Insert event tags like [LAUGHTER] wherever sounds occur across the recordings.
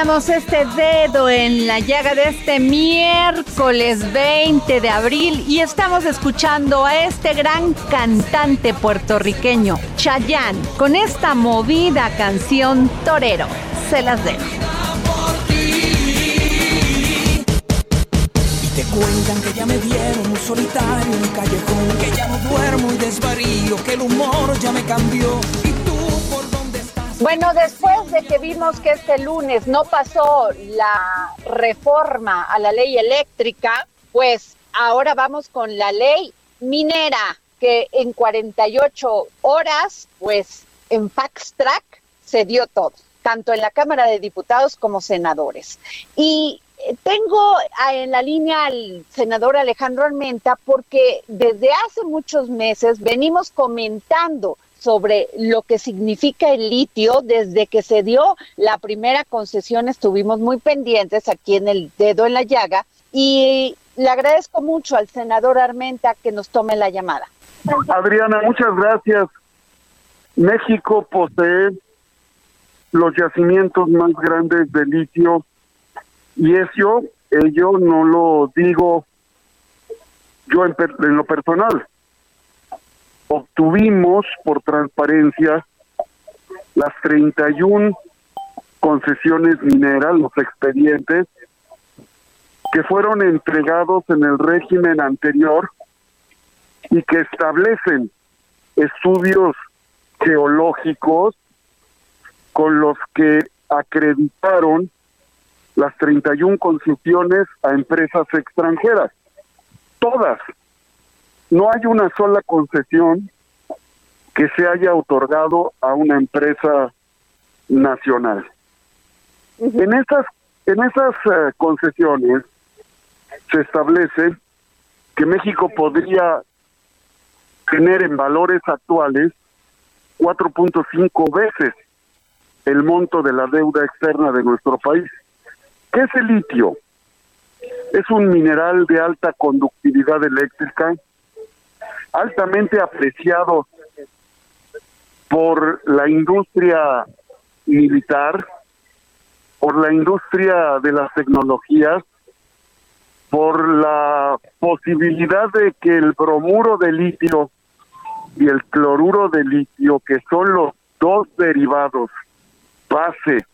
iniciamos este dedo en la llaga de este miércoles 20 de abril y estamos escuchando a este gran cantante puertorriqueño, Chayanne, con esta movida canción Torero. Se las dejo. Cuentan que ya me vieron solitario en un callejón, que ya no duermo y desvarío, que el humor ya me cambió. Bueno, después de que vimos que este lunes no pasó la reforma a la ley eléctrica, pues ahora vamos con la ley minera, que en 48 horas, pues en Fax Track se dio todo, tanto en la Cámara de Diputados como senadores. Y tengo en la línea al senador Alejandro Armenta porque desde hace muchos meses venimos comentando sobre lo que significa el litio. Desde que se dio la primera concesión estuvimos muy pendientes aquí en el dedo en la llaga y le agradezco mucho al senador Armenta que nos tome la llamada. Adriana, muchas gracias. México posee los yacimientos más grandes de litio y eso, ello no lo digo yo en, per- en lo personal. Obtuvimos por transparencia las 31 concesiones mineras, los expedientes, que fueron entregados en el régimen anterior y que establecen estudios geológicos con los que acreditaron las 31 concesiones a empresas extranjeras. Todas. No hay una sola concesión que se haya otorgado a una empresa nacional. En esas, en esas eh, concesiones se establece que México podría tener en valores actuales 4.5 veces el monto de la deuda externa de nuestro país. ¿Qué es el litio? Es un mineral de alta conductividad eléctrica, altamente apreciado por la industria militar, por la industria de las tecnologías, por la posibilidad de que el bromuro de litio y el cloruro de litio, que son los dos derivados base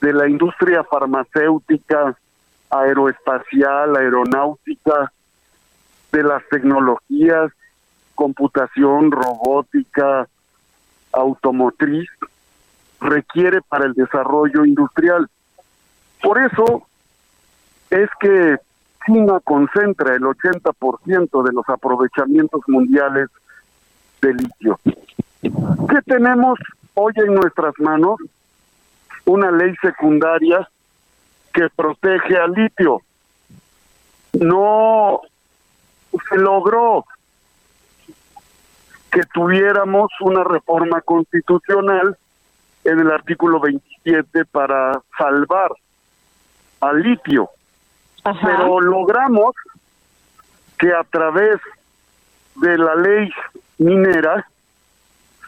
de la industria farmacéutica, aeroespacial, aeronáutica, de las tecnologías, computación, robótica, automotriz, requiere para el desarrollo industrial. Por eso es que China concentra el 80% de los aprovechamientos mundiales de litio. ¿Qué tenemos hoy en nuestras manos? Una ley secundaria que protege al litio. No se logró que tuviéramos una reforma constitucional en el artículo 27 para salvar al litio. Pero logramos que a través de la ley minera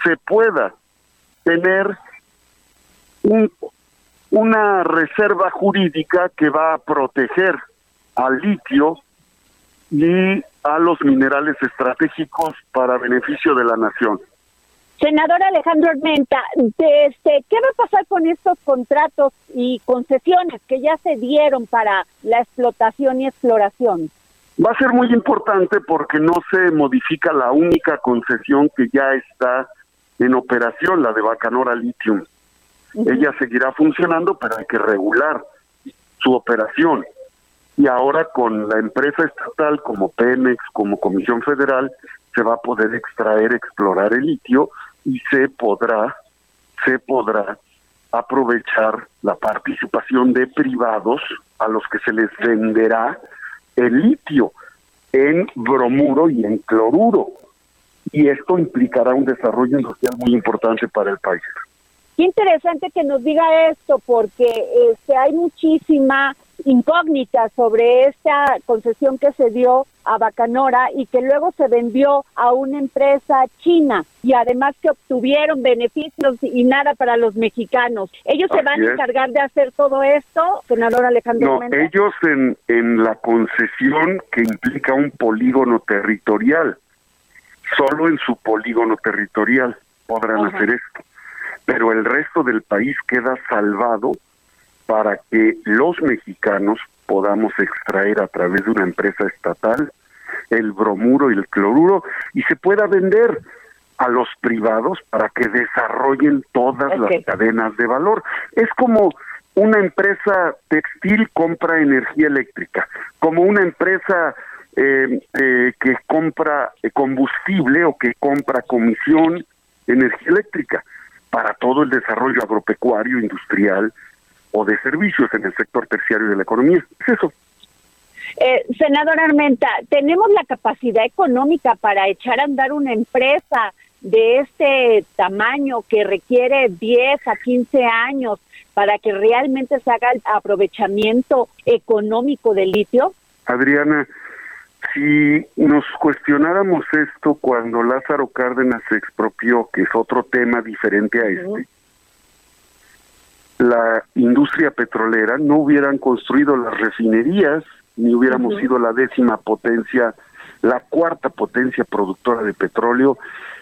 se pueda tener un, una reserva jurídica que va a proteger al litio y a los minerales estratégicos para beneficio de la nación. Senador Alejandro Armenta, este, ¿qué va a pasar con estos contratos y concesiones que ya se dieron para la explotación y exploración? Va a ser muy importante porque no se modifica la única concesión que ya está en operación, la de Bacanora Lithium. Ella seguirá funcionando, pero hay que regular su operación. Y ahora con la empresa estatal como Pemex, como Comisión Federal, se va a poder extraer, explorar el litio y se podrá, se podrá aprovechar la participación de privados a los que se les venderá el litio en bromuro y en cloruro. Y esto implicará un desarrollo industrial muy importante para el país. Qué interesante que nos diga esto, porque este, hay muchísima incógnita sobre esta concesión que se dio a Bacanora y que luego se vendió a una empresa china y además que obtuvieron beneficios y nada para los mexicanos. ¿Ellos se van a encargar de hacer todo esto, senador Alejandro? No, ellos en, en la concesión que implica un polígono territorial, solo en su polígono territorial podrán hacer esto, pero el resto del país queda salvado para que los mexicanos podamos extraer a través de una empresa estatal el bromuro y el cloruro y se pueda vender a los privados para que desarrollen todas las cadenas de valor. Es como una empresa textil compra energía eléctrica, como una empresa eh, eh, que compra combustible o que compra comisión energía eléctrica para todo el desarrollo agropecuario, industrial, o de servicios en el sector terciario de la economía. Es eso. Eh, senador Armenta, ¿tenemos la capacidad económica para echar a andar una empresa de este tamaño que requiere 10 a 15 años para que realmente se haga el aprovechamiento económico del litio? Adriana, si nos cuestionáramos esto cuando Lázaro Cárdenas se expropió, que es otro tema diferente a este, la industria petrolera, no hubieran construido las refinerías, ni hubiéramos sido la décima potencia, la cuarta potencia productora de petróleo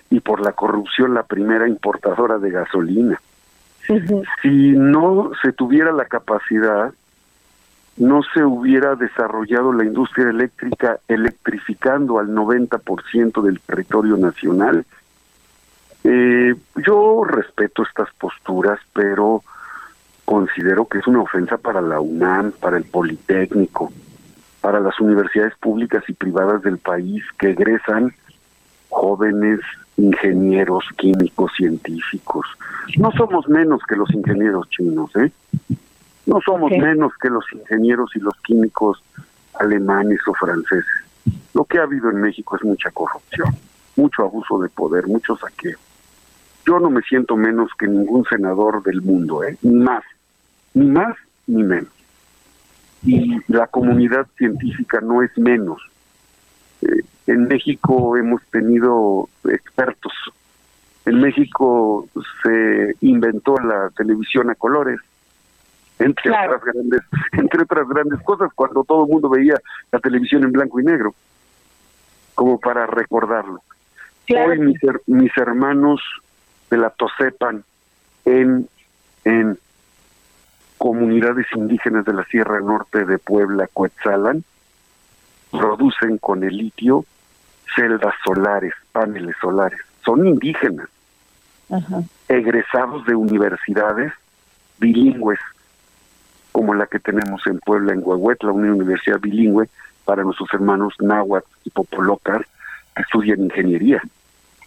y por la corrupción la primera importadora de gasolina. Si no se tuviera la capacidad, no se hubiera desarrollado la industria eléctrica electrificando al 90% del territorio nacional. Eh, yo respeto estas posturas, pero considero que es una ofensa para la UNAM, para el Politécnico, para las universidades públicas y privadas del país que egresan jóvenes ingenieros químicos científicos. No somos menos que los ingenieros chinos, ¿eh? No somos menos que los ingenieros y los químicos alemanes o franceses. Lo que ha habido en México es mucha corrupción, mucho abuso de poder, mucho saqueo. Yo no me siento menos que ningún senador del mundo, ¿eh? Ni más ni más ni menos. Y la comunidad científica no es menos. Eh, en México hemos tenido expertos. En México se inventó la televisión a colores, entre otras grandes, [LAUGHS] entre otras grandes cosas, cuando todo el mundo veía la televisión en blanco y negro, como para recordarlo. Hoy mis, mis hermanos de la Tosepan en en comunidades indígenas de la Sierra Norte de Puebla, Coetzalan, producen con el litio celdas solares, paneles solares. Son indígenas, egresados de universidades bilingües, como la que tenemos en Puebla, en Huehuetla, una universidad bilingüe para nuestros hermanos náhuatl y popolocas que estudian ingeniería.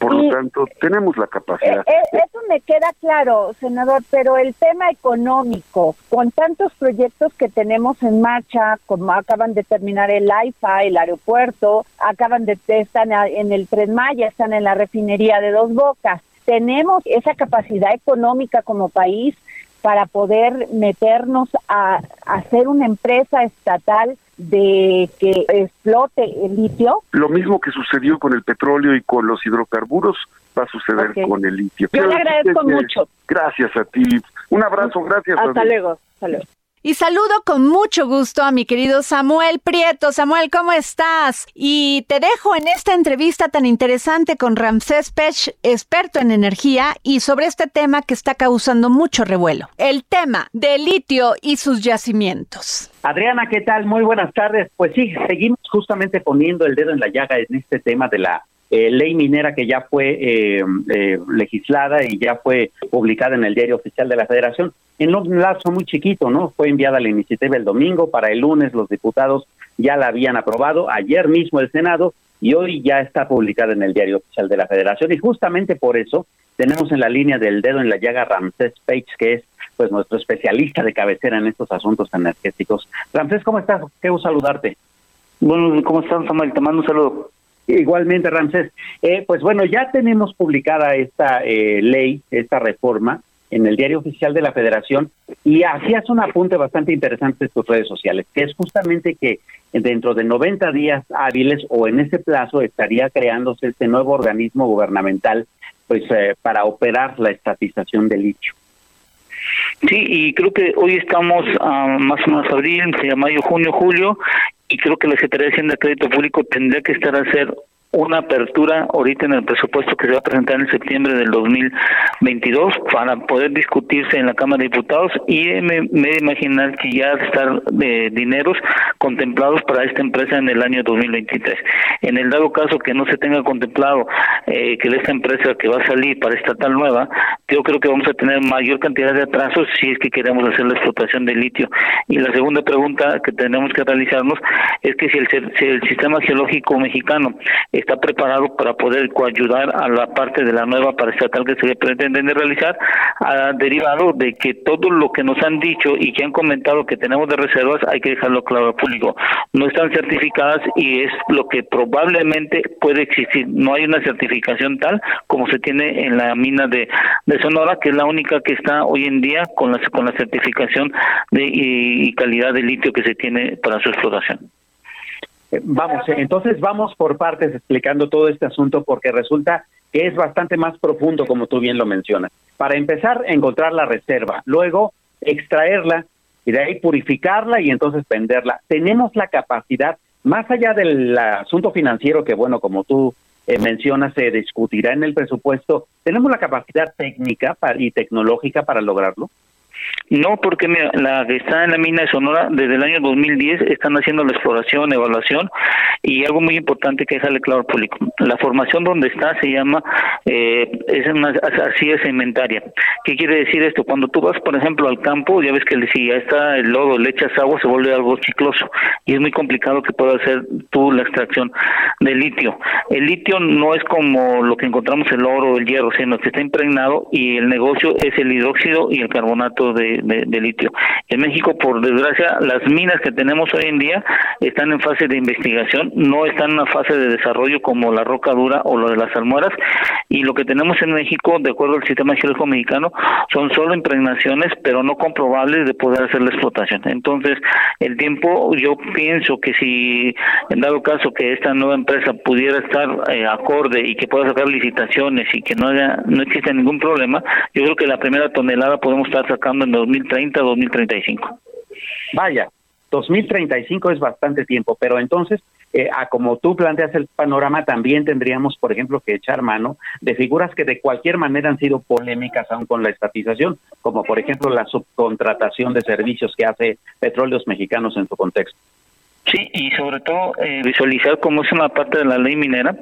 Por lo tanto, tenemos la capacidad. Eh, eh, eso me queda claro, senador, pero el tema económico, con tantos proyectos que tenemos en marcha, como acaban de terminar el AIFA, el aeropuerto, acaban de estar en el Tren Maya, están en la refinería de Dos Bocas, tenemos esa capacidad económica como país para poder meternos a, hacer una empresa estatal de que explote el litio? Lo mismo que sucedió con el petróleo y con los hidrocarburos va a suceder con el litio. Yo le agradezco mucho. Gracias a ti. Un abrazo, gracias. Hasta luego. Hasta luego. Y saludo con mucho gusto a mi querido Samuel Prieto. Samuel, ¿cómo estás? Y te dejo en esta entrevista tan interesante con Ramsés Pech, experto en energía, y sobre este tema que está causando mucho revuelo. El tema del litio y sus yacimientos. Adriana, ¿qué tal? Muy buenas tardes. Pues sí, seguimos justamente poniendo el dedo en la llaga en este tema de la eh, ley minera que ya fue eh, eh, legislada y ya fue publicada en el diario oficial de la Federación en un lapso muy chiquito, ¿no? Fue enviada la iniciativa el domingo, para el lunes los diputados ya la habían aprobado, ayer mismo el Senado y hoy ya está publicada en el diario oficial de la Federación y justamente por eso tenemos en la línea del dedo en la llaga Ramsés Page, que es pues nuestro especialista de cabecera en estos asuntos energéticos. Ramsés, ¿cómo estás? Qué gusto saludarte. Bueno, ¿cómo están, Samuel? Te mando un saludo. Igualmente, Ramsés. Eh, pues bueno, ya tenemos publicada esta eh, ley, esta reforma en el diario oficial de la Federación y hacías un apunte bastante interesante en tus redes sociales, que es justamente que dentro de 90 días hábiles o en ese plazo estaría creándose este nuevo organismo gubernamental pues eh, para operar la estatización del litio. Sí, y creo que hoy estamos a más o menos abril, mayo, junio, julio, y creo que la Secretaría de Hacienda de Crédito Público tendría que estar a hacer una apertura ahorita en el presupuesto que se va a presentar en septiembre del 2022 para poder discutirse en la Cámara de Diputados y me, me imaginar que ya estar de dineros contemplados para esta empresa en el año 2023. En el dado caso que no se tenga contemplado eh, que esta empresa que va a salir para esta tal nueva, yo creo que vamos a tener mayor cantidad de atrasos si es que queremos hacer la explotación de litio. Y la segunda pregunta que tenemos que realizarnos es que si el, si el sistema geológico mexicano está preparado para poder coayudar a la parte de la nueva paraestatal que se pretende realizar, ha derivado de que todo lo que nos han dicho y que han comentado que tenemos de reservas hay que dejarlo claro al público. No están certificadas y es lo que probablemente puede existir. No hay una certificación tal como se tiene en la mina de, de Sonora, que es la única que está hoy en día con la, con la certificación de, y calidad de litio que se tiene para su explotación. Eh, vamos, eh, entonces vamos por partes explicando todo este asunto porque resulta que es bastante más profundo como tú bien lo mencionas. Para empezar, encontrar la reserva, luego extraerla y de ahí purificarla y entonces venderla. Tenemos la capacidad, más allá del asunto financiero que, bueno, como tú eh, mencionas, se discutirá en el presupuesto, ¿tenemos la capacidad técnica y tecnológica para lograrlo? No, porque la que está en la mina de Sonora desde el año 2010 están haciendo la exploración, evaluación y algo muy importante que dejarle claro al público. La formación donde está se llama, eh, es una arcilla cementaria. ¿Qué quiere decir esto? Cuando tú vas, por ejemplo, al campo, ya ves que si ya está el lodo, le echas agua, se vuelve algo chicloso y es muy complicado que pueda hacer tú la extracción de litio. El litio no es como lo que encontramos el oro o el hierro, sino que está impregnado y el negocio es el hidróxido y el carbonato de, litio. En México, por desgracia, las minas que tenemos hoy en día están en fase de investigación, no están en una fase de desarrollo como la roca dura o lo de las almueras, y lo que tenemos en México, de acuerdo al sistema geológico mexicano, son solo impregnaciones, pero no comprobables de poder hacer la explotación. Entonces, el tiempo, yo pienso que si, en dado caso que esta nueva empresa pudiera estar eh, acorde y que pueda sacar licitaciones y que no haya, no exista ningún problema, yo creo que la primera tonelada podemos estar sacando en 2030, 2035. Vaya, 2035 es bastante tiempo, pero entonces, eh, a como tú planteas el panorama, también tendríamos, por ejemplo, que echar mano de figuras que de cualquier manera han sido polémicas aún con la estatización, como por ejemplo la subcontratación de servicios que hace Petróleos Mexicanos en su contexto. Sí, y sobre todo eh, visualizar cómo es una parte de la ley minera,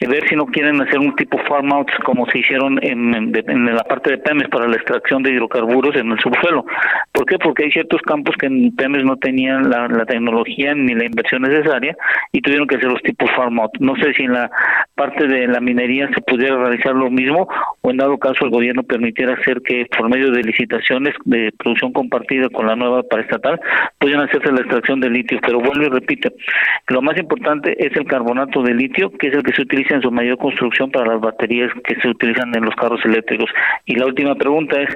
y ver si no quieren hacer un tipo farm out como se hicieron en, en, la parte de PEMES para la extracción de hidrocarburos en el subsuelo. ¿Por qué? Porque hay ciertos campos que en PEMES no tenían la, tecnología ni la inversión necesaria y tuvieron que hacer los tipos farm out. No sé si en la parte de la minería se pudiera realizar lo mismo o en dado caso el gobierno permitiera hacer que por medio de licitaciones de producción compartida con la nueva paraestatal pudieran hacerse la extracción de litio, pero vuelvo y repito, lo más importante es el carbonato de litio, que es el que se utiliza en su mayor construcción para las baterías que se utilizan en los carros eléctricos. Y la última pregunta es,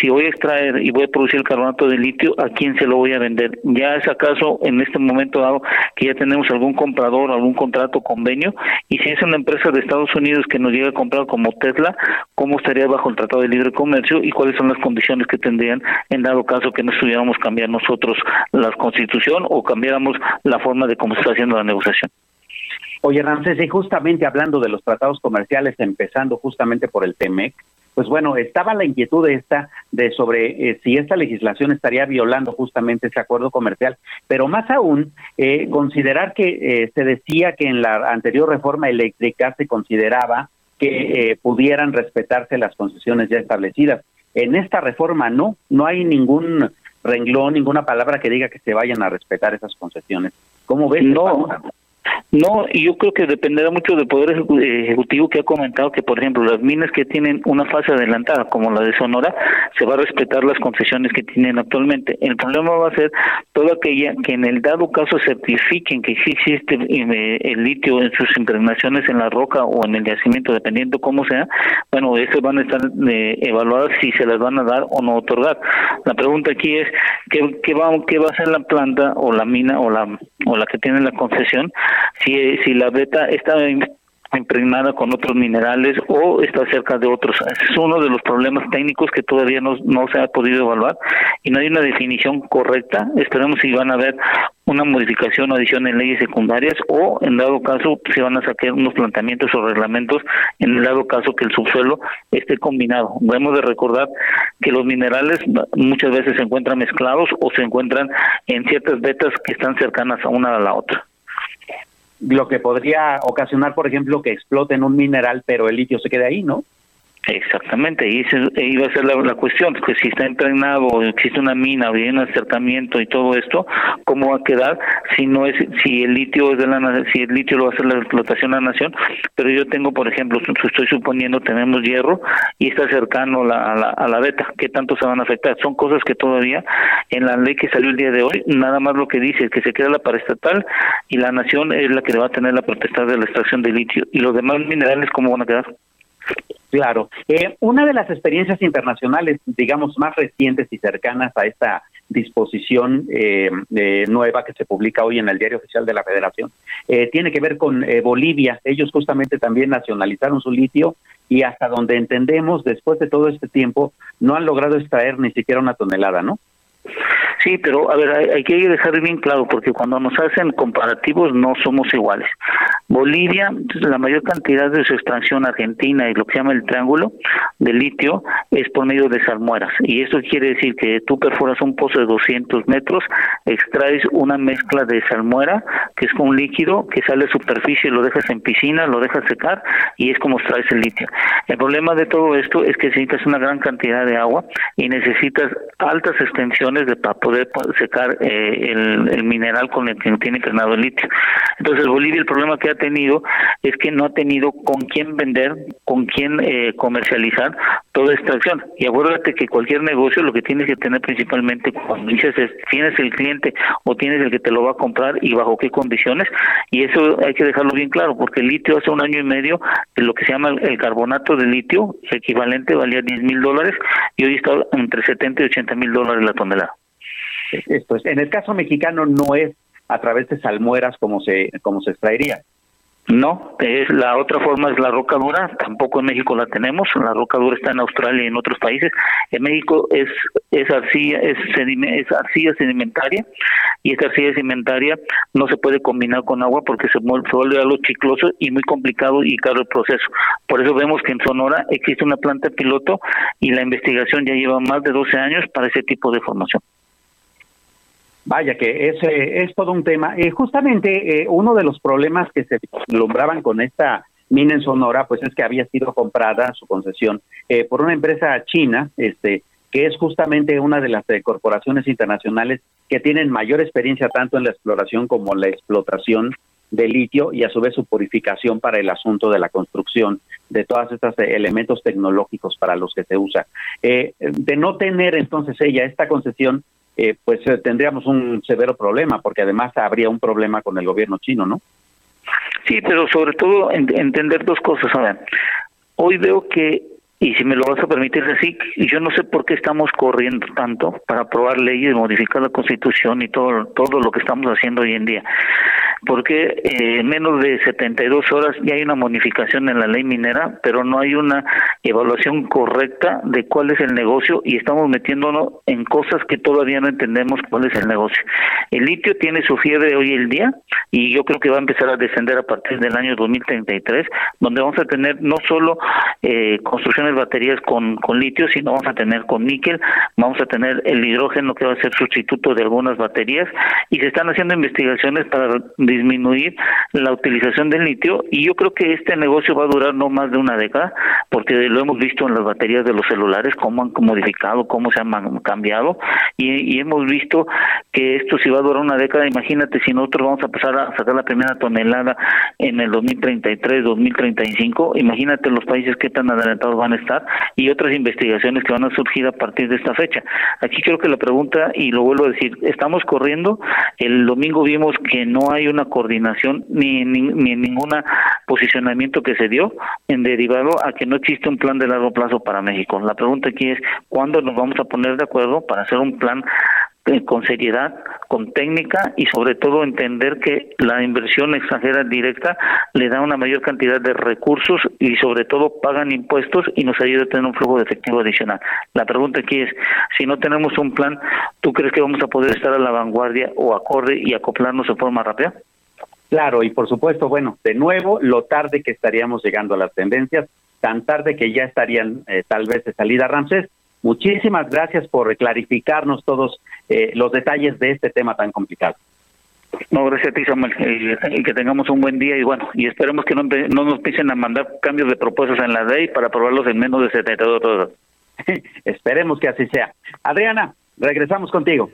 si voy a extraer y voy a producir el carbonato de litio, ¿a quién se lo voy a vender? ¿Ya es acaso en este momento dado que ya tenemos algún comprador, algún contrato, convenio? Y si es una empresa de Estados Unidos que nos llega a comprar como Tesla, ¿cómo estaría bajo el Tratado de Libre Comercio y cuáles son las condiciones que tendrían en dado caso que no estuviéramos cambiar nosotros la constitución o la forma de cómo se está haciendo la negociación? Oye, Ramsés, y justamente hablando de los tratados comerciales, empezando justamente por el TEMEC, pues bueno, estaba la inquietud esta de sobre eh, si esta legislación estaría violando justamente ese acuerdo comercial, pero más aún, eh, considerar que eh, se decía que en la anterior reforma eléctrica se consideraba que pudieran respetarse las concesiones ya establecidas. En esta reforma no, no hay ningún renglón, ninguna palabra que diga que se vayan a respetar esas concesiones. ¿Cómo ves? No. No, yo creo que dependerá mucho del Poder Ejecutivo que ha comentado que, por ejemplo, las minas que tienen una fase adelantada, como la de Sonora, se va a respetar las concesiones que tienen actualmente. El problema va a ser toda aquella que en el dado caso certifiquen que sí existe eh, el litio en sus impregnaciones en la roca o en el yacimiento, dependiendo cómo sea, bueno, esas van a estar eh, evaluadas si se las van a dar o no otorgar. La pregunta aquí es, ¿qué, qué, va, qué va a hacer la planta o la mina o la, o la que tiene la concesión? Si, si la beta está impregnada con otros minerales o está cerca de otros. es uno de los problemas técnicos que todavía no, se ha podido evaluar y no hay una definición correcta. Esperemos si van a haber una modificación o adición en leyes secundarias o en dado caso se van a sacar unos planteamientos o reglamentos en el dado caso que el subsuelo esté combinado. Debemos de recordar que los minerales muchas veces se encuentran mezclados o se encuentran en ciertas vetas que están cercanas a una a la otra lo que podría ocasionar, por ejemplo, que exploten un mineral, pero el litio se quede ahí, ¿no? Exactamente, y esa iba a ser la, cuestión, que si está impregnado, existe una mina, o hay un acercamiento y todo esto, ¿cómo va a quedar si no es, si el litio es de la si el litio lo va a hacer la explotación de la nación? Pero yo tengo, por ejemplo, estoy suponiendo tenemos hierro y está cercano a la, a la beta, ¿qué tanto se van a afectar? Son cosas que todavía en la ley que salió el día de hoy, nada más lo que dice es que se queda la paraestatal y la nación es la que va a tener la protesta de la extracción de litio y los demás minerales, ¿cómo van a quedar? Claro. Eh, una de las experiencias internacionales, digamos, más recientes y cercanas a esta disposición eh, nueva que se publica hoy en el Diario Oficial de la Federación, eh, tiene que ver con Bolivia. Ellos justamente también nacionalizaron su litio y hasta donde entendemos, después de todo este tiempo, no han logrado extraer ni siquiera una tonelada, ¿no? Sí, pero a ver, hay, que dejar bien claro, porque cuando nos hacen comparativos no somos iguales. Bolivia, la mayor cantidad de su extracción argentina y lo que se llama el triángulo de litio es por medio de salmueras. Y eso quiere decir que tú perforas un pozo de 200 metros, extraes una mezcla de salmuera, que es un líquido que sale a superficie, lo dejas en piscina, lo dejas secar y es como extraes el litio. El problema de todo esto es que necesitas una gran cantidad de agua y necesitas altas extensiones de para poder secar eh, el, mineral con el que tiene impregnado el litio. Entonces Bolivia el problema que ha tenido es que no ha tenido con quién vender, con quién eh, comercializar toda esta acción. Y acuérdate que cualquier negocio lo que tienes que tener principalmente cuando dices es, tienes el cliente o tienes el que te lo va a comprar y bajo qué condiciones. Y eso hay que dejarlo bien claro porque el litio hace un año y medio, lo que se llama el carbonato de litio, equivalente valía 10 mil dólares y hoy está entre 70 y 80 mil dólares la tonelada. Esto es, en el caso mexicano no es a través de salmueras como se, como se extraería. No, es la otra forma es la roca dura, tampoco en México la tenemos, la roca dura está en Australia y en otros países. En México es es arcilla es, es arcilla sedimentaria y esta arcilla sedimentaria no se puede combinar con agua porque se, vuelve algo chicloso y muy complicado y caro el proceso. Por eso vemos que en Sonora existe una planta piloto y la investigación ya lleva más de 12 años para ese tipo de formación. Vaya que es, es todo un tema. Eh, justamente eh, uno de los problemas que se vislumbraban con esta mina en Sonora, pues es que había sido comprada su concesión eh, por una empresa china, este, que es justamente una de las corporaciones internacionales que tienen mayor experiencia tanto en la exploración como la explotación de litio y a su vez su purificación para el asunto de la construcción de todos estos elementos tecnológicos para los que se usa. de no tener entonces ella esta concesión, eh, pues eh, tendríamos un severo problema, porque además habría un problema con el gobierno chino, ¿no? Sí, pero sobre todo entender dos cosas. Ahora, hoy veo que y si me lo vas a permitir así, yo no sé por qué estamos corriendo tanto para aprobar leyes, modificar la constitución y todo, todo lo que estamos haciendo hoy en día. Porque eh, en menos de 72 horas ya hay una modificación en la ley minera, pero no hay una evaluación correcta de cuál es el negocio y estamos metiéndonos en cosas que todavía no entendemos cuál es el negocio. El litio tiene su fiebre hoy el día y yo creo que va a empezar a descender a partir del año 2033, donde vamos a tener no solo eh, construcción baterías con, con litio, sino vamos a tener con níquel, vamos a tener el hidrógeno que va a ser sustituto de algunas baterías y se están haciendo investigaciones para disminuir la utilización del litio y yo creo que este negocio va a durar no más de una década porque lo hemos visto en las baterías de los celulares, cómo han modificado, cómo se han cambiado y, hemos visto que esto si va a durar una década, imagínate si nosotros vamos a empezar a sacar la primera tonelada en el 2033, 2035, imagínate los países que tan adelantados van a estar y otras investigaciones que van a surgir a partir de esta fecha. Aquí creo que la pregunta, y lo vuelvo a decir, estamos corriendo, el domingo vimos que no hay una coordinación ni, ni, ni ningún posicionamiento que se dio en derivado a que no existe un plan de largo plazo para México. La pregunta aquí es, ¿cuándo nos vamos a poner de acuerdo para hacer un plan eh, con seriedad, con técnica y sobre todo entender que la inversión extranjera directa le da una mayor cantidad de recursos y sobre todo pagan impuestos y nos ayuda a tener un flujo de efectivo adicional. La pregunta aquí es, si no tenemos un plan, ¿tú crees que vamos a poder estar a la vanguardia o acorde y acoplarnos de forma rápida? Claro, y por supuesto, bueno, de nuevo, lo tarde que estaríamos llegando a las tendencias, tan tarde que ya estarían eh, tal vez de salida Ramsés, Muchísimas gracias por clarificarnos todos eh, los detalles de este tema tan complicado. No, gracias a ti, Samuel, y, que tengamos un buen día y bueno, y esperemos que no, no nos empiecen a mandar cambios de propuestas en la ley para aprobarlos en menos de 72 horas. [LAUGHS] esperemos que así sea. Adriana, regresamos contigo.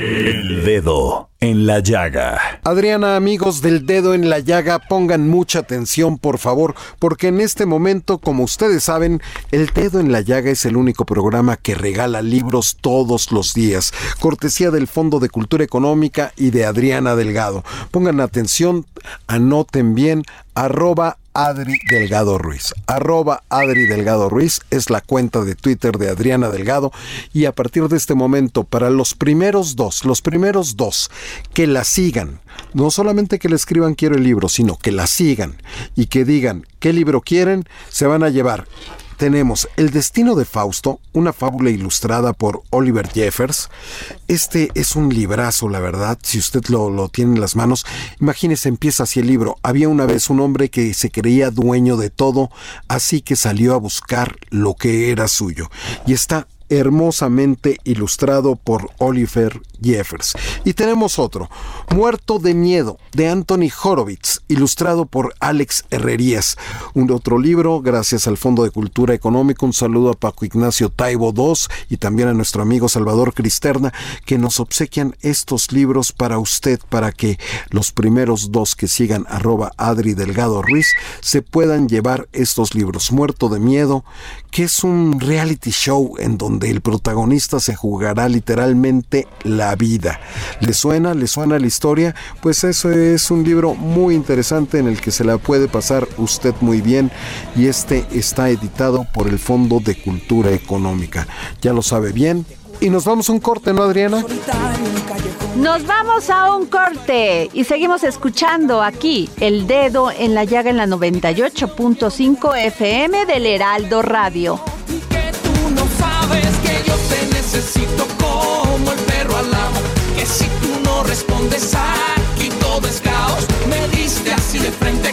El dedo en la llaga. Adriana, amigos del dedo en la llaga, pongan mucha atención, por favor, porque en este momento, como ustedes saben, el dedo en la llaga es el único programa que regala libros todos los días, cortesía del Fondo de Cultura Económica y de Adriana Delgado. Pongan atención, anoten bien, arroba Adri Delgado Ruiz. Arroba Adri Delgado Ruiz es la cuenta de Twitter de Adriana Delgado y a partir de este momento para los primeros dos, los primeros dos que la sigan, no solamente que le escriban quiero el libro, sino que la sigan y que digan qué libro quieren, se van a llevar tenemos El destino de Fausto, una fábula ilustrada por Oliver Jeffers. Este es un librazo, la verdad, si usted lo, lo tiene en las manos. Imagínese, empieza así el libro. Había una vez un hombre que se creía dueño de todo, así que salió a buscar lo que era suyo. Y está hermosamente ilustrado por Oliver Jeffers. Y tenemos otro, Muerto de Miedo, de Anthony Horowitz, ilustrado por Alex Herrerías. Un otro libro, gracias al Fondo de Cultura Económica. Un saludo a Paco Ignacio Taibo II y también a nuestro amigo Salvador Cristerna, que nos obsequian estos libros para usted, para que los primeros dos que sigan arroba Adri Delgado Ruiz se puedan llevar estos libros. Muerto de Miedo, que es un reality show en donde el protagonista se jugará literalmente la vida. ¿Le suena? ¿Le suena la historia? Pues eso es un libro muy interesante en el que se la puede pasar usted muy bien y este está editado por el Fondo de Cultura Económica. Ya lo sabe bien. Y nos vamos a un corte, ¿no, Adriana? Nos vamos a un corte y seguimos escuchando aquí el dedo en la llaga en la 98.5 FM del Heraldo Radio. Necesito como el perro al amo. Que si tú no respondes aquí todo es caos. Me diste así de frente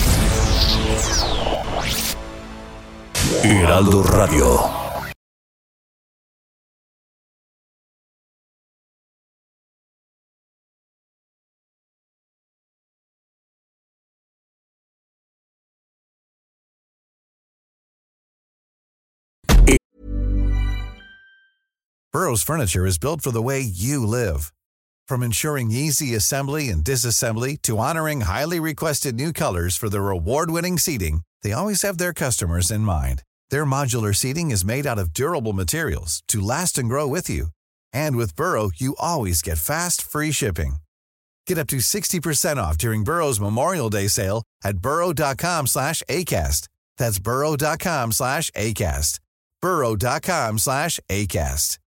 Heraldo Radio. Burrow's furniture is built for the way you live. From ensuring easy assembly and disassembly to honoring highly requested new colors for their award-winning seating, they always have their customers in mind. Their modular seating is made out of durable materials to last and grow with you. And with Burrow, you always get fast, free shipping. Get up to 60% off during Burrow's Memorial Day sale at burrow.com slash ACAST. That's burrow.com slash ACAST. burrow.com slash ACAST.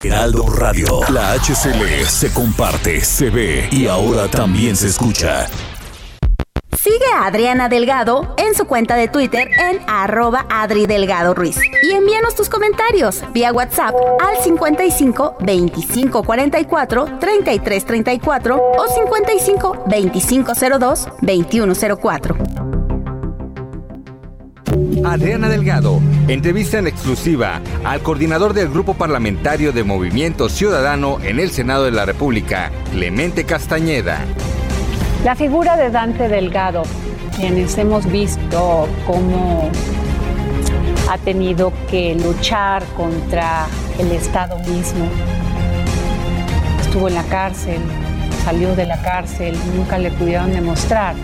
Heraldo Radio. La HCL se comparte, se ve y ahora también se escucha. Sigue a Adriana Delgado en su cuenta de Twitter en arroba Adri Delgado Ruiz. Y envíanos tus comentarios vía WhatsApp al 55 25 44 33 34 o 55 25 02 21 04. Adriana Delgado entrevista en exclusiva al coordinador del Grupo Parlamentario de Movimiento Ciudadano en el Senado de la República, Clemente Castañeda. La figura de Dante Delgado, quienes hemos visto cómo ha tenido que luchar contra el Estado mismo. Estuvo en la cárcel, salió de la cárcel, nunca le pudieron demostrar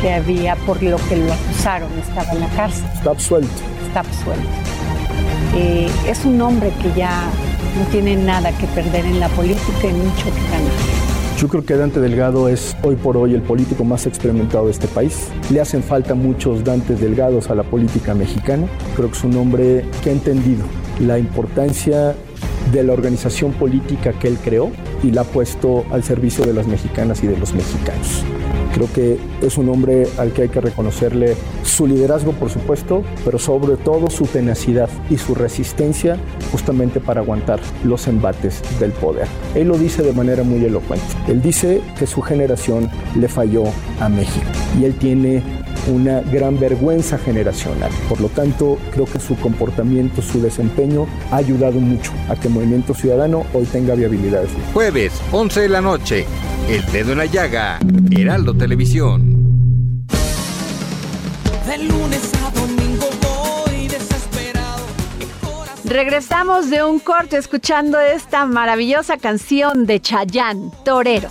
que había por lo que lo acusaron, estaba en la cárcel. Está absuelto. Está absuelto. Eh, es un hombre que ya no tiene nada que perder en la política y mucho que ganar. Yo creo que Dante Delgado es hoy por hoy el político más experimentado de este país. Le hacen falta muchos Dantes Delgados a la política mexicana. Creo que es un hombre que ha entendido la importancia de la organización política que él creó y la ha puesto al servicio de las mexicanas y de los mexicanos. Creo que es un hombre al que hay que reconocerle su liderazgo, por supuesto, pero sobre todo su tenacidad y su resistencia justamente para aguantar los embates del poder. Él lo dice de manera muy elocuente. Él dice que su generación le falló a México y él tiene una gran vergüenza generacional. Por lo tanto, creo que su comportamiento, su desempeño ha ayudado mucho a que Movimiento Ciudadano hoy tenga viabilidades. Jueves, 11 de la noche, El Dedo en la Llaga, Heraldo Televisión. De lunes a domingo voy desesperado. Regresamos de un corte escuchando esta maravillosa canción de Chayán, Torero.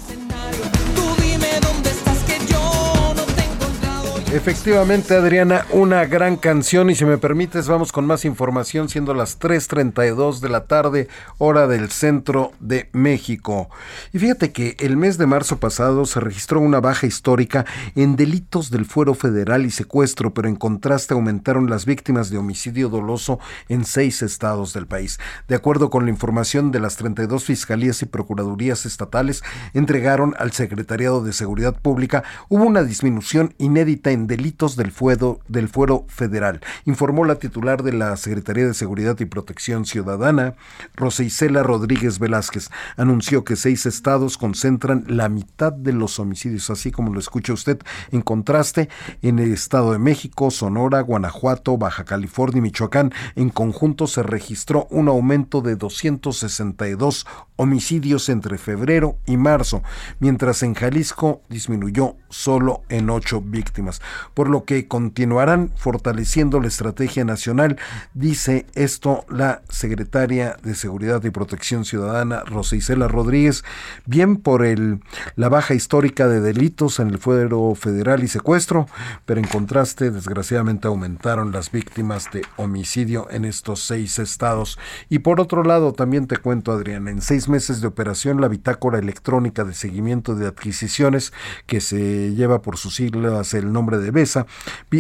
Efectivamente, Adriana, una gran canción y si me permites vamos con más información siendo las 3.32 de la tarde, hora del centro de México. Y fíjate que el mes de marzo pasado se registró una baja histórica en delitos del fuero federal y secuestro, pero en contraste aumentaron las víctimas de homicidio doloso en seis estados del país. De acuerdo con la información de las 32 fiscalías y procuradurías estatales entregaron al Secretariado de Seguridad Pública, hubo una disminución inédita en delitos del fuero, del fuero federal, informó la titular de la Secretaría de Seguridad y Protección Ciudadana, Rosa Rodríguez Velázquez. Anunció que seis estados concentran la mitad de los homicidios, así como lo escucha usted, en contraste, en el Estado de México, Sonora, Guanajuato, Baja California y Michoacán, en conjunto se registró un aumento de 262 homicidios entre febrero y marzo, mientras en Jalisco disminuyó solo en ocho víctimas, por lo que continuarán fortaleciendo la estrategia nacional, dice esto la secretaria de Seguridad y Protección Ciudadana, Rosa Isela Rodríguez, bien por el, la baja histórica de delitos en el fuero federal y secuestro, pero en contraste, desgraciadamente, aumentaron las víctimas de homicidio en estos seis estados. Y por otro lado, también te cuento, Adriana, en seis meses de operación, la bitácora electrónica de seguimiento de adquisiciones, que se lleva por sus siglas el nombre de Besa,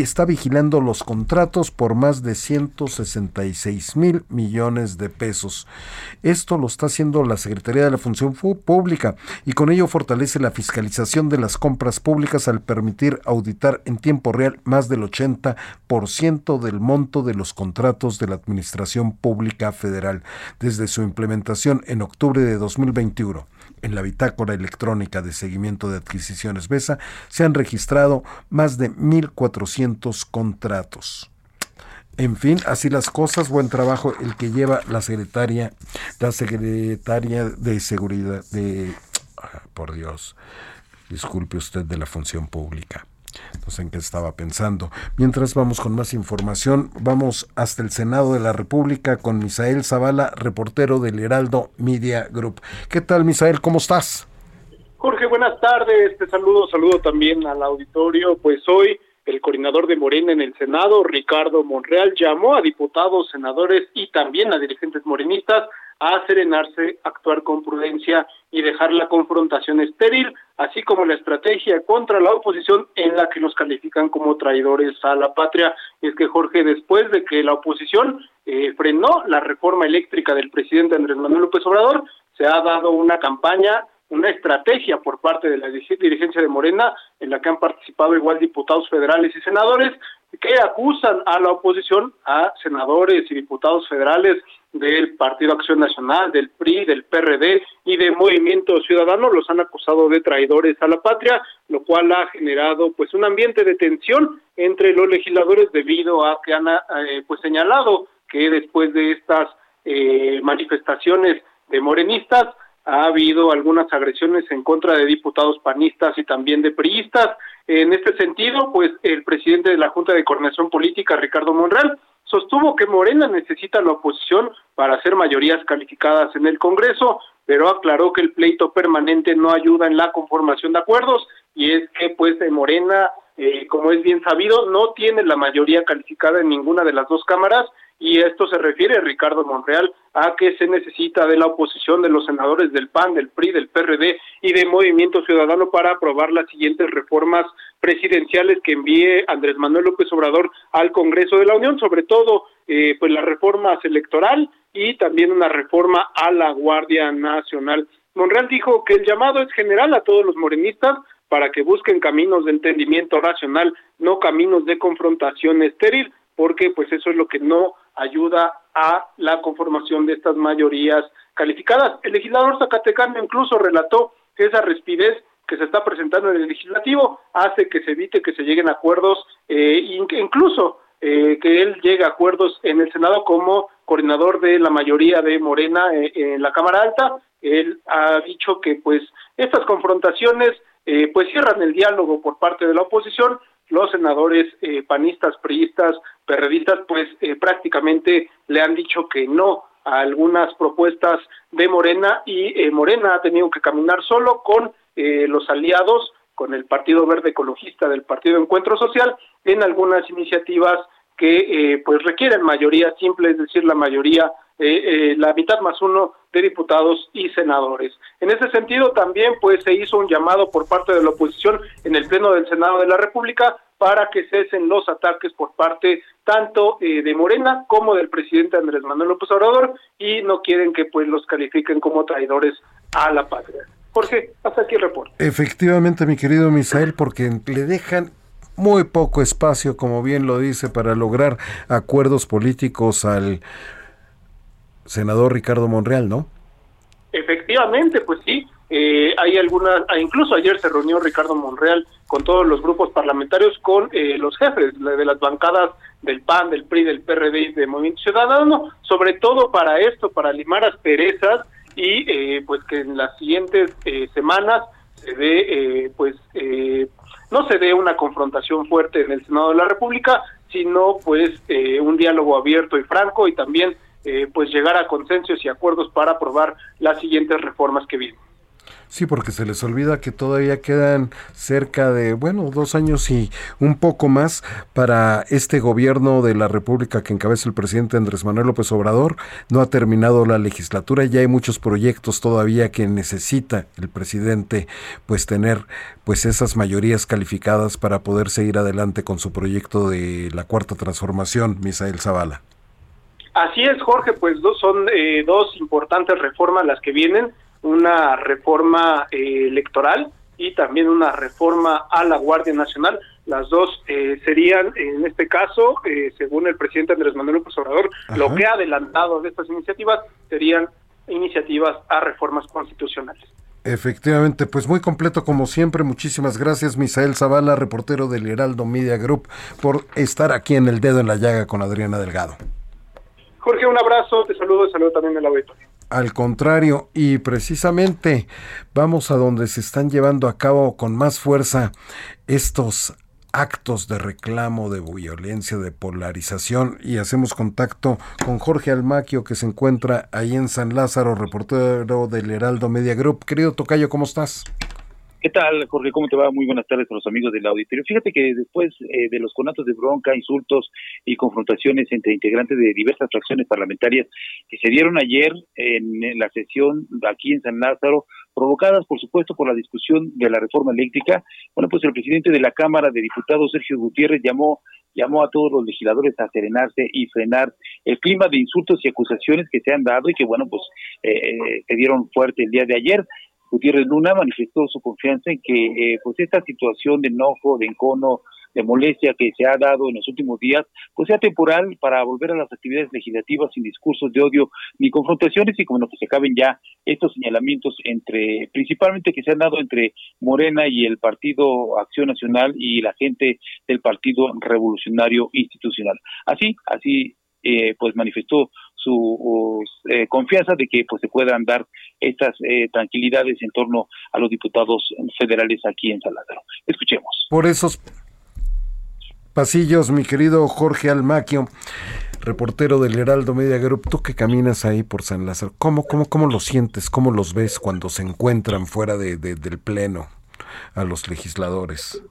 está vigilando los contratos por más de 166 mil millones de pesos. Esto lo está haciendo la Secretaría de la Función Pública y con ello fortalece la fiscalización de las compras públicas al permitir auditar en tiempo real más del 80% del monto de los contratos de la Administración Pública Federal desde su implementación en octubre de 2021 en la bitácora electrónica de seguimiento de adquisiciones BESA se han registrado más de 1.400 contratos. En fin, así las cosas, buen trabajo el que lleva la secretaria, la secretaria de seguridad de, ah, por Dios, disculpe usted de la función pública. Sé en qué estaba pensando. Mientras vamos con más información, vamos hasta el Senado de la República con Misael Zavala, reportero del Heraldo Media Group. ¿Qué tal, Misael? ¿Cómo estás? Jorge, buenas tardes. Te saludo, saludo también al auditorio. Pues hoy el coordinador de Morena en el Senado, Ricardo Monreal, llamó a diputados, senadores y también a dirigentes morenistas a serenarse, actuar con prudencia y dejar la confrontación estéril, así como la estrategia contra la oposición en la que nos califican como traidores a la patria. Es que Jorge, después de que la oposición eh, frenó la reforma eléctrica del presidente Andrés Manuel López Obrador, se ha dado una campaña una estrategia por parte de la dirigencia de Morena, en la que han participado igual diputados federales y senadores, que acusan a la oposición, a senadores y diputados federales del Partido Acción Nacional, del PRI, del PRD y de Movimiento Ciudadano, los han acusado de traidores a la patria, lo cual ha generado pues un ambiente de tensión entre los legisladores debido a que han eh, pues señalado que después de estas eh, manifestaciones de morenistas ha habido algunas agresiones en contra de diputados panistas y también de priistas. En este sentido, pues el presidente de la Junta de Coordinación Política, Ricardo Monreal, sostuvo que Morena necesita la oposición para hacer mayorías calificadas en el Congreso, pero aclaró que el pleito permanente no ayuda en la conformación de acuerdos y es que pues Morena, eh, como es bien sabido, no tiene la mayoría calificada en ninguna de las dos cámaras y esto se refiere, Ricardo Monreal, a que se necesita de la oposición de los senadores del PAN, del PRI, del PRD y de Movimiento Ciudadano para aprobar las siguientes reformas presidenciales que envíe Andrés Manuel López Obrador al Congreso de la Unión, sobre todo eh, pues las reformas electoral y también una reforma a la Guardia Nacional. Monreal dijo que el llamado es general a todos los morenistas para que busquen caminos de entendimiento racional, no caminos de confrontación estéril, porque pues eso es lo que no ayuda a la conformación de estas mayorías calificadas. El legislador zacatecano incluso relató que esa respidez que se está presentando en el legislativo hace que se evite que se lleguen a acuerdos, eh, incluso eh, que él llegue a acuerdos en el Senado como coordinador de la mayoría de Morena eh, en la Cámara Alta. Él ha dicho que pues estas confrontaciones eh, pues cierran el diálogo por parte de la oposición los senadores eh, panistas, priistas, perredistas, pues eh, prácticamente le han dicho que no a algunas propuestas de Morena y eh, Morena ha tenido que caminar solo con los aliados, con el Partido Verde Ecologista del Partido Encuentro Social, en algunas iniciativas que pues requieren mayoría simple, es decir, la mayoría eh, la mitad más uno de diputados y senadores. En ese sentido, también pues se hizo un llamado por parte de la oposición en el Pleno del Senado de la República para que cesen los ataques por parte tanto eh, de Morena como del presidente Andrés Manuel López Obrador y no quieren que pues los califiquen como traidores a la patria. Jorge, hasta aquí el reporte. Efectivamente, mi querido Misael, porque le dejan muy poco espacio, como bien lo dice, para lograr acuerdos políticos al senador Ricardo Monreal, ¿no? Efectivamente, pues sí. Eh, hay algunas, ah, incluso ayer se reunió Ricardo Monreal con todos los grupos parlamentarios, con eh, los jefes de las bancadas del PAN, del PRI, del PRD y de Movimiento Ciudadano, sobre todo para esto, para limar asperezas y eh, pues que en las siguientes semanas se dé, pues no se dé una confrontación fuerte en el Senado de la República, sino pues un diálogo abierto y franco y también eh, pues llegar a consensos y acuerdos para aprobar las siguientes reformas que vienen. Sí, porque se les olvida que todavía quedan cerca de, bueno, dos años y un poco más para este gobierno de la República que encabeza el presidente Andrés Manuel López Obrador. No ha terminado la legislatura, ya hay muchos proyectos todavía que necesita el presidente pues tener pues esas mayorías calificadas para poder seguir adelante con su proyecto de la cuarta transformación, Misael Zavala. Así es, Jorge, pues dos, son eh, dos importantes reformas las que vienen, una reforma eh, electoral y también una reforma a la Guardia Nacional. Las dos eh, serían, en este caso, según el presidente Andrés Manuel López Obrador, lo que ha adelantado de estas iniciativas serían iniciativas a reformas constitucionales. Efectivamente, pues muy completo como siempre. Muchísimas gracias, Misael Zavala, reportero del Heraldo Media Group, por estar aquí en El Dedo en la Llaga con Adriana Delgado. Jorge, un abrazo, te saludo, saludo también al auditorio. Al contrario, y precisamente vamos a donde se están llevando a cabo con más fuerza estos actos de reclamo, de violencia, de polarización y hacemos contacto con Jorge Almaquio que se encuentra ahí en San Lázaro, reportero del Heraldo Media Group. Querido Tocayo, ¿cómo estás? ¿Qué tal, Jorge? ¿Cómo te va? Muy buenas tardes a los amigos del auditorio. Fíjate que después eh, de los conatos de bronca, insultos y confrontaciones entre integrantes de diversas fracciones parlamentarias que se dieron ayer en la sesión aquí en San Lázaro, provocadas, por supuesto, por la discusión de la reforma eléctrica, bueno, pues el presidente de la Cámara de Diputados, Sergio Gutiérrez, llamó llamó a todos los legisladores a serenarse y frenar el clima de insultos y acusaciones que se han dado y que, bueno, pues eh, eh se dieron fuerte el día de ayer. Gutiérrez Luna manifestó su confianza en que eh, pues esta situación de enojo, de encono, de molestia que se ha dado en los últimos días, pues sea temporal para volver a las actividades legislativas sin discursos de odio ni confrontaciones y como que se acaben ya estos señalamientos entre, principalmente que se han dado entre Morena y el Partido Acción Nacional y la gente del Partido Revolucionario Institucional. Así, así eh, pues manifestó su eh, confianza de que pues se puedan dar estas eh, tranquilidades en torno a los diputados federales aquí en Salazar. Escuchemos. Por esos pasillos, mi querido Jorge Almaquio, reportero del Heraldo Media Group, tú que caminas ahí por San Lázaro, ¿cómo, cómo, cómo lo sientes? ¿Cómo los ves cuando se encuentran fuera de, del pleno a los legisladores?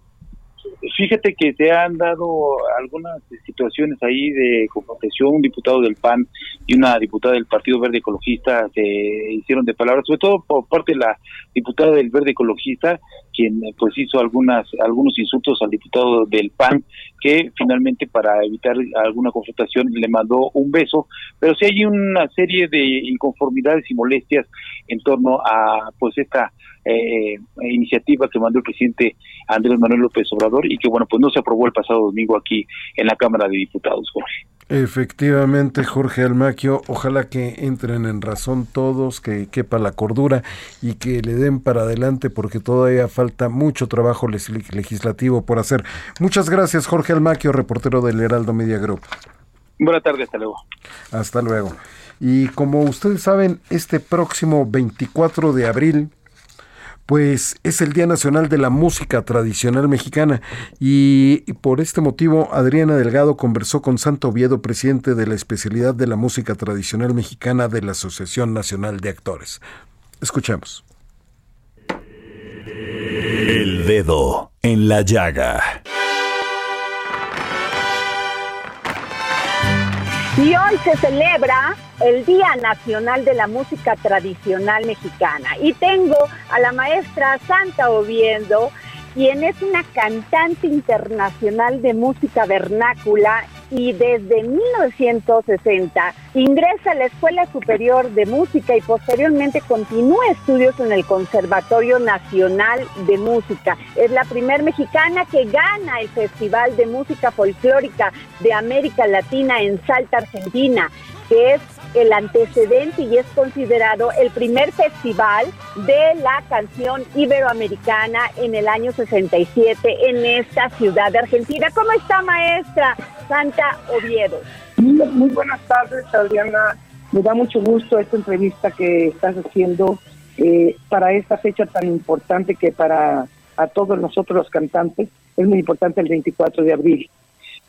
Fíjate que se han dado algunas situaciones ahí de confrontación, un diputado del PAN y una diputada del Partido Verde Ecologista se hicieron de palabras, sobre todo por parte de la diputada del Verde Ecologista, quien pues hizo algunas algunos insultos al diputado del PAN, que finalmente para evitar alguna confrontación le mandó un beso, pero sí hay una serie de inconformidades y molestias en torno a pues esta eh, iniciativa que mandó el presidente Andrés Manuel López Obrador y que bueno pues no se aprobó el pasado domingo aquí en la Cámara de Diputados, Jorge. Efectivamente, Jorge Almaquio, ojalá que entren en razón todos, que quepa la cordura y que le den para adelante porque todavía falta mucho trabajo legislativo por hacer. Muchas gracias, Jorge Almaquio, reportero del Heraldo Media Group. Buenas tardes, hasta luego. Hasta luego. Y como ustedes saben, este próximo 24 de abril pues es el Día Nacional de la Música Tradicional Mexicana y, por este motivo Adriana Delgado conversó con Santo Oviedo, presidente de la especialidad de la música tradicional mexicana de la Asociación Nacional de Actores. Escuchemos. El dedo en la llaga. Y hoy se celebra el Día Nacional de la Música Tradicional Mexicana. Y tengo a la maestra Santa Oviedo, quien es una cantante internacional de música vernácula y desde 1960 ingresa a la Escuela Superior de Música y posteriormente continúa estudios en el Conservatorio Nacional de Música. Es la primer mexicana que gana el Festival de Música Folclórica de América Latina en Salta, Argentina, que es el antecedente y es considerado el primer festival de la canción iberoamericana en el año 67 en esta ciudad de Argentina. ¿Cómo está, maestra Santa Oviedo? Muy, buenas tardes, Adriana. Me da mucho gusto esta entrevista que estás haciendo eh, para esta fecha tan importante que para a todos nosotros los cantantes es muy importante el 24 de abril,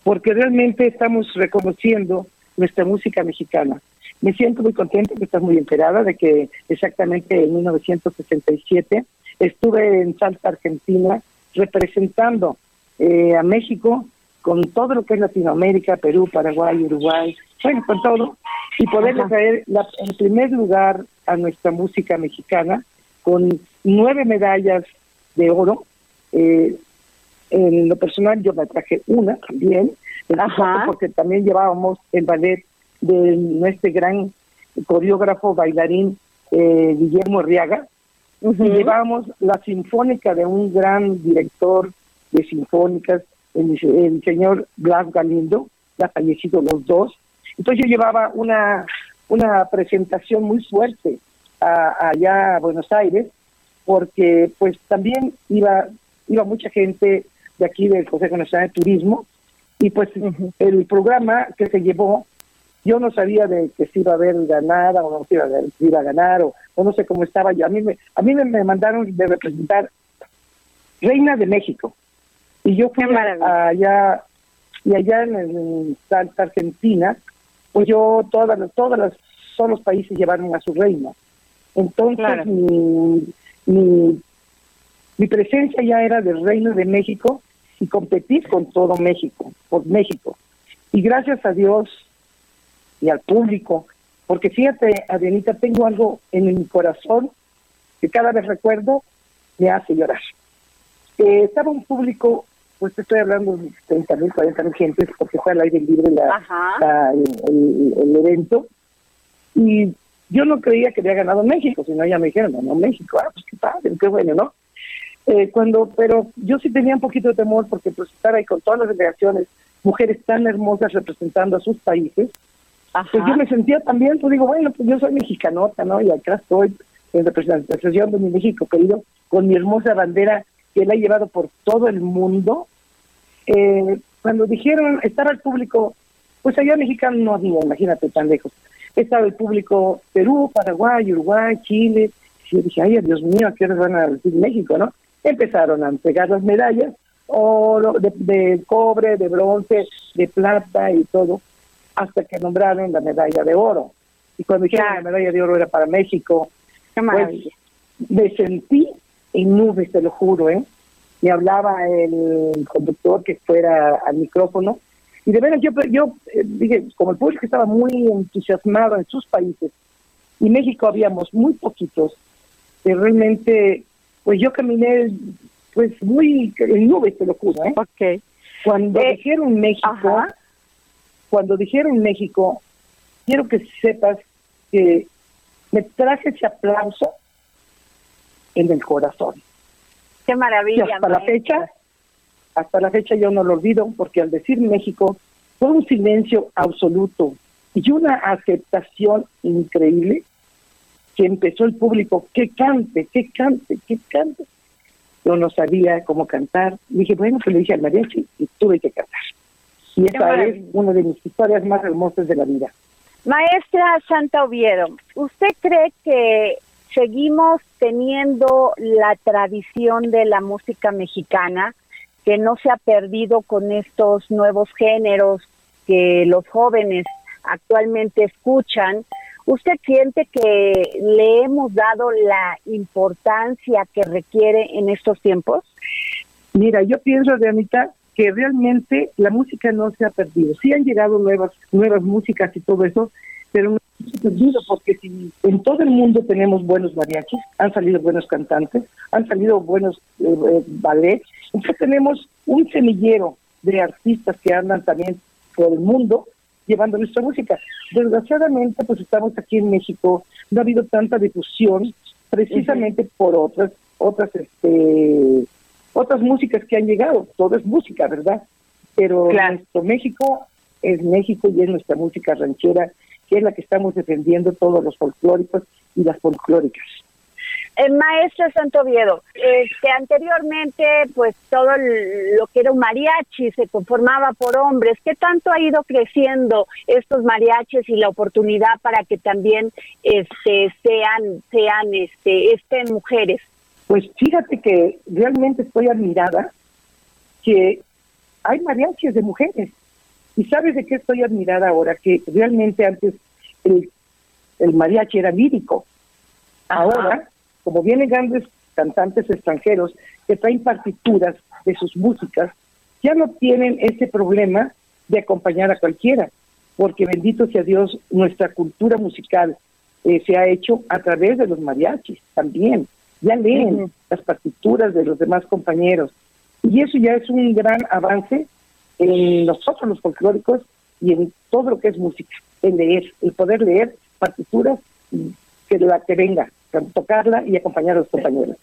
porque realmente estamos reconociendo nuestra música mexicana me siento muy contenta que estás muy enterada de que exactamente en 1967 estuve en Salta, Argentina, representando eh, a México con todo lo que es Latinoamérica, Perú, Paraguay, Uruguay, bueno, con todo, y poderle traer la, en primer lugar a nuestra música mexicana con nueve medallas de oro. Eh, en lo personal yo me traje una también, porque también llevábamos el ballet de nuestro gran coreógrafo bailarín eh, Guillermo Arriaga, y llevábamos la sinfónica de un gran director de sinfónicas, el, señor Blas Galindo, ya fallecido los dos. Entonces yo llevaba una, una presentación muy fuerte allá a Buenos Aires, porque pues también iba, iba mucha gente de aquí del Consejo Nacional de Turismo, y pues el programa que se llevó, yo no sabía de que si iba a haber ganada o no se iba, a, iba a ganar, o, no sé cómo estaba yo. A mí, me, a mí me, mandaron de representar Reina de México. Y yo fui allá, y allá en, Santa Argentina, pues yo, todas, todas las, todos los países llevaron a su reina. Entonces, mi, mi, mi presencia ya era del Reino de México y competir con todo México, por México. Y gracias a Dios y al público, porque fíjate, Adrianita, tengo algo en mi corazón que cada vez recuerdo me hace llorar. Eh, estaba un público, pues te estoy hablando de 30 mil, 40 mil gentes, porque fue al aire libre la, el, evento, y yo no creía que había ganado México, sino ya me dijeron, no, México, ah, pues qué padre, qué bueno, ¿no? Eh, cuando, pero yo sí tenía un poquito de temor porque pues estar ahí con todas las delegaciones, mujeres tan hermosas representando a sus países, pues yo me sentía también, pues digo, bueno, pues yo soy mexicanota, ¿no? Y acá estoy en representación de mi México querido, con mi hermosa bandera que la he llevado por todo el mundo. Eh, cuando dijeron estar al público, pues allá mexicano no había, imagínate tan lejos. Estaba el público Perú, Paraguay, Uruguay, Chile. Y yo dije, ay, Dios mío, ¿a qué hora van a decir México, no? Empezaron a entregar las medallas, oro, de, cobre, de bronce, de plata y todo, hasta que nombraron la medalla de oro. Y cuando dijeron que la medalla de oro era para México, pues, me sentí en nubes, te lo juro, ¿eh? Me hablaba el conductor que fuera al micrófono, y de veras yo, yo eh, dije, como el público estaba muy entusiasmado en sus países, y México habíamos muy poquitos, que realmente pues yo caminé pues muy en nubes, te lo juro, ¿eh? Okay. Cuando eh, dijeron México, cuando dijeron México, quiero que sepas que me traje ese aplauso en el corazón. Qué maravilla. Y hasta la fecha, hasta la fecha yo no lo olvido, porque al decir México fue un silencio absoluto y una aceptación increíble que empezó el público, que cante, que cante, que cante. Yo no sabía cómo cantar. Dije, bueno, pues le dije al mariachi y tuve que cantar. Y esa es una de mis historias más hermosas de la vida. Maestra Santa Oviedo, ¿usted cree que seguimos teniendo la tradición de la música mexicana, que no se ha perdido con estos nuevos géneros que los jóvenes actualmente escuchan? ¿Usted siente que le hemos dado la importancia que requiere en estos tiempos? Mira, yo pienso, Dianita, que realmente la música no se ha perdido. Sí han llegado nuevas nuevas músicas y todo eso, pero no se ha perdido porque si en todo el mundo tenemos buenos mariachis, han salido buenos cantantes, han salido buenos eh, eh, ballets, entonces tenemos un semillero de artistas que andan también por el mundo llevando nuestra música. Desgraciadamente, pues estamos aquí en México, no ha habido tanta difusión precisamente por otras otras este otras músicas que han llegado, todo es música, ¿verdad? Pero nuestro México es México y es nuestra música ranchera, que es la que estamos defendiendo todos los folclóricos y las folclóricas. El maestro Santo Oviedo, este, anteriormente, pues todo lo que era un mariachi se conformaba por hombres. ¿Qué tanto ha ido creciendo estos mariachis y la oportunidad para que también este, sean, sean, este, estén mujeres? Pues fíjate que realmente estoy admirada que hay mariachis de mujeres. ¿Y sabes de qué estoy admirada ahora? Que realmente antes el el mariachi era lírico. Ahora, como vienen grandes cantantes extranjeros que traen partituras de sus músicas, ya no tienen ese problema de acompañar a cualquiera, porque bendito sea Dios, nuestra cultura musical eh, se ha hecho a través de los mariachis también. Ya leen las partituras de los demás compañeros. Y eso ya es un gran avance en nosotros los folclóricos y en todo lo que es música, el leer, el poder leer partituras que la que venga, tocarla y acompañar a los compañeros.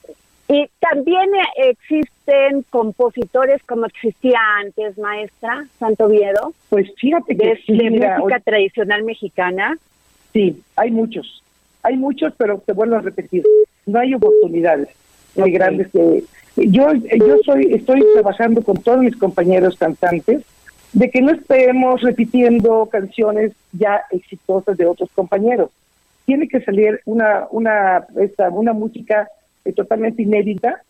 Y también eh, existen compositores como existía antes, maestra Santo Viedo. Pues fíjate que de, sí, de mira, música hoy- tradicional mexicana. Sí, hay muchos. Hay muchos, pero te vuelvo a repetir, no hay oportunidades muy grandes que yo yo soy estoy trabajando con todos mis compañeros cantantes de que no estemos repitiendo canciones ya exitosas de otros compañeros. Tiene que salir una una esta, una música eh, totalmente inédita,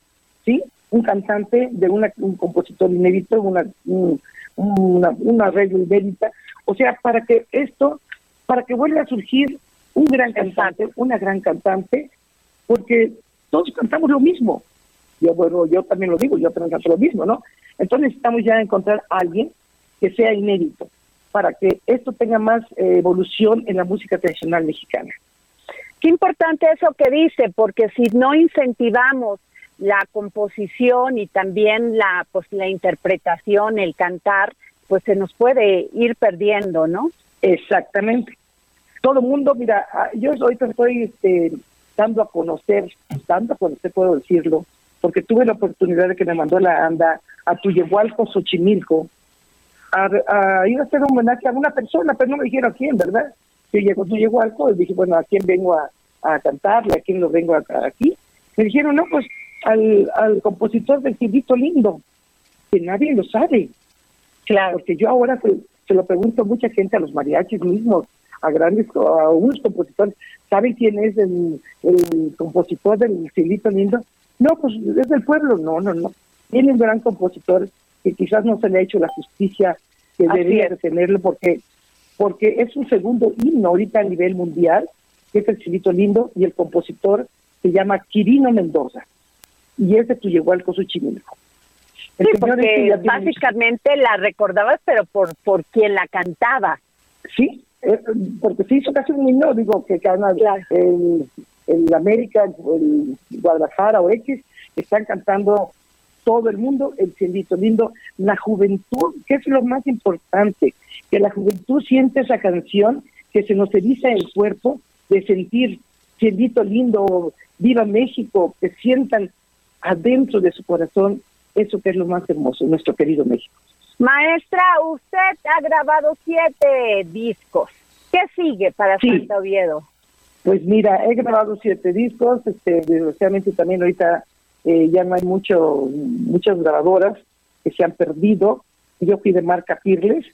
¿sí? Un cantante de una, un compositor inédito, una, un, una, una arreglo inédita, o sea, para que esto, para que vuelva a surgir un gran cantante, una gran cantante, porque todos cantamos lo mismo. Yo, bueno, yo también lo digo, yo también canto lo mismo, ¿no? Entonces necesitamos ya encontrar a alguien que sea inédito, para que esto tenga más eh, evolución en la música tradicional mexicana. Qué importante eso que dice, porque si no incentivamos la composición y también la pues la interpretación, el cantar, pues se nos puede ir perdiendo, ¿no? Exactamente. Todo el mundo, mira, ah, yo ahorita estoy este, dando a conocer, dando a conocer, puedo decirlo, porque tuve la oportunidad de que me mandó la ANDA a Tuyehualco, Xochimilco, a, a ir a hacer un homenaje a una persona, pero no me dijeron quién, ¿verdad? Yo llego a Tuyehualco y dije, bueno, ¿a quién vengo a, a cantarle? ¿A quién lo vengo a, a- aquí? Me dijeron, no, pues al, al compositor del Gilito Lindo, que nadie lo sabe. Claro. Porque yo ahora se, se lo pregunto a mucha gente, a los mariachis mismos, a grandes, a unos compositores, ¿saben quién es el, el compositor del Gilito Lindo? No, pues es del pueblo, no, no, no. Tiene un gran compositor que quizás no se le ha hecho la justicia que Así debería de tenerlo porque porque es un segundo himno ahorita a nivel mundial, que es el Chilito Lindo, y el compositor se llama Quirino Mendoza, y es de Tuyehualco, Xochimilco. El Sí, este porque tiene- básicamente la recordabas, pero por por quien la cantaba. Sí, eh, porque se hizo casi un himno, digo, que gana el, el América, el Guadalajara o X, están cantando todo el mundo, el cielito lindo, la juventud, que es lo más importante, que la juventud siente esa canción, que se nos eriza el cuerpo de sentir cielito lindo, viva México, que sientan adentro de su corazón eso que es lo más hermoso, nuestro querido México. Maestra, usted ha grabado siete discos. ¿Qué sigue para Sí. Santa Oviedo? Pues mira, he grabado siete discos, este, desgraciadamente también ahorita eh, ya no hay mucho, muchas grabadoras que se han perdido. Yo fui de marca Pirles,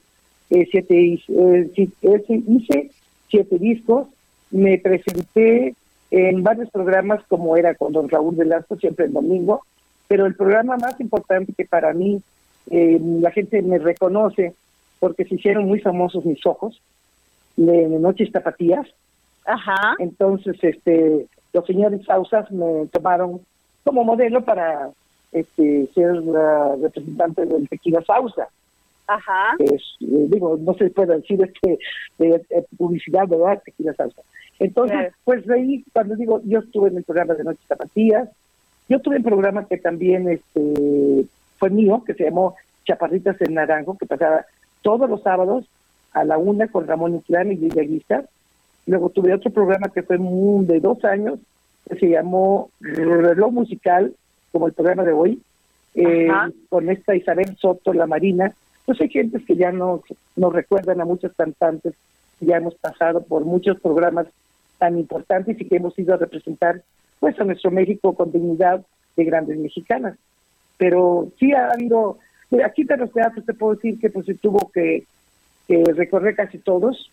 eh, siete, eh, ese- hice siete discos, me presenté en varios programas como era con don Raúl Velasco, siempre el domingo, pero el programa más importante que para mí eh, la gente me reconoce porque se hicieron muy famosos mis ojos, de Noches Tapatías, Ajá. entonces, este, los señores Sausas me tomaron como modelo para este, ser la representante del tequila Sausa. Ajá. es, eh, digo, no se puede decir este, publicidad, ¿verdad? Tequila Sausa. Entonces, Claro. pues ahí, cuando digo, yo estuve en el programa de Noches Zapatillas, yo tuve un programa que también este, fue mío, que se llamó Chaparritas en Naranjo, que pasaba todos los sábados a la una con Ramón Inclán y Guizar. Luego tuve otro programa que fue de dos años, que se llamó Reloj Musical, como el programa de hoy, eh, con esta Isabel Soto, la Marina. Pues hay gentes que ya no nos recuerdan a muchos cantantes, ya hemos pasado por muchos programas tan importantes y que hemos ido a representar pues a nuestro México con dignidad de grandes mexicanas. Pero sí ha habido, aquí de los teatros te puedo decir que pues se tuvo que, que recorrer casi todos,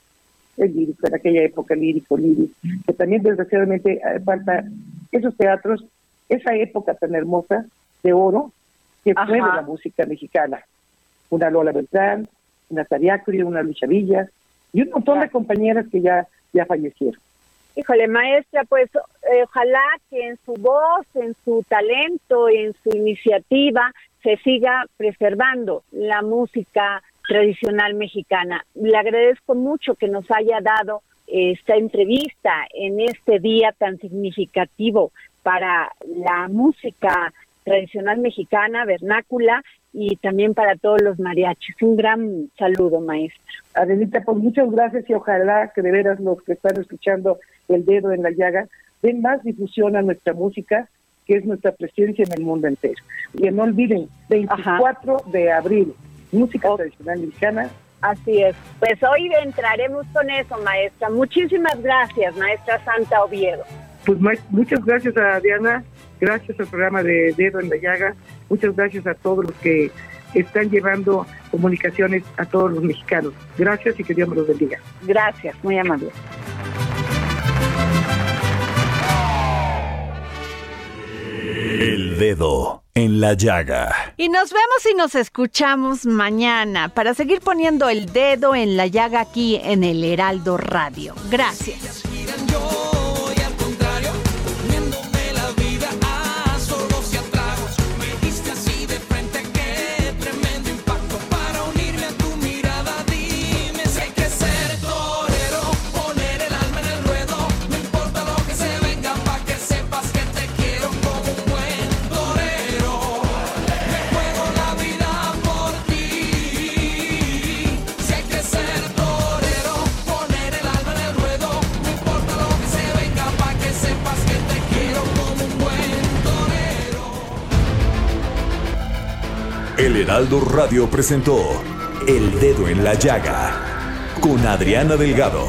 el lírico, en aquella época lírico, lírico, que también desgraciadamente eh, falta esos teatros, esa época tan hermosa de oro que fue de la música mexicana. Una Lola Beltrán, una Tariacuri, una Lucha Villa y un montón de compañeras que ya, ya fallecieron. Híjole, maestra, pues eh, ojalá que en su voz, en su talento, en su iniciativa se siga preservando la música tradicional mexicana. Le agradezco mucho que nos haya dado esta entrevista en este día tan significativo para la música tradicional mexicana, vernácula y también para todos los mariachis. Un gran saludo, maestra. Adelita, pues muchas gracias y ojalá que de veras los que están escuchando el dedo en la llaga den más difusión a nuestra música, que es nuestra presencia en el mundo entero. Y no olviden, 24 de abril, música tradicional mexicana. Así es. Pues hoy entraremos con eso, maestra. Muchísimas gracias, maestra Santa Oviedo. Pues muchas gracias a Diana, gracias al programa de Dedo en la Llaga, muchas gracias a todos los que están llevando comunicaciones a todos los mexicanos. Gracias y que Dios me los bendiga. Gracias, muy amable. El dedo en la llaga. Y nos vemos y nos escuchamos mañana para seguir poniendo el dedo en la llaga aquí en el Heraldo Radio. Gracias. Heraldo Radio presentó El Dedo en la Llaga con Adriana Delgado.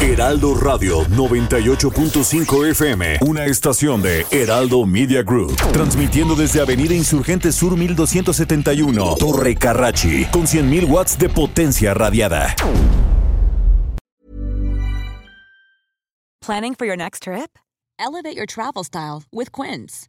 Heraldo Radio 98.5 FM, una estación de Heraldo Media Group, transmitiendo desde Avenida Insurgente Sur 1271, Torre Carrachi, con 100.000 watts de potencia radiada. Planning for your next trip? Elevate your travel style with Quince.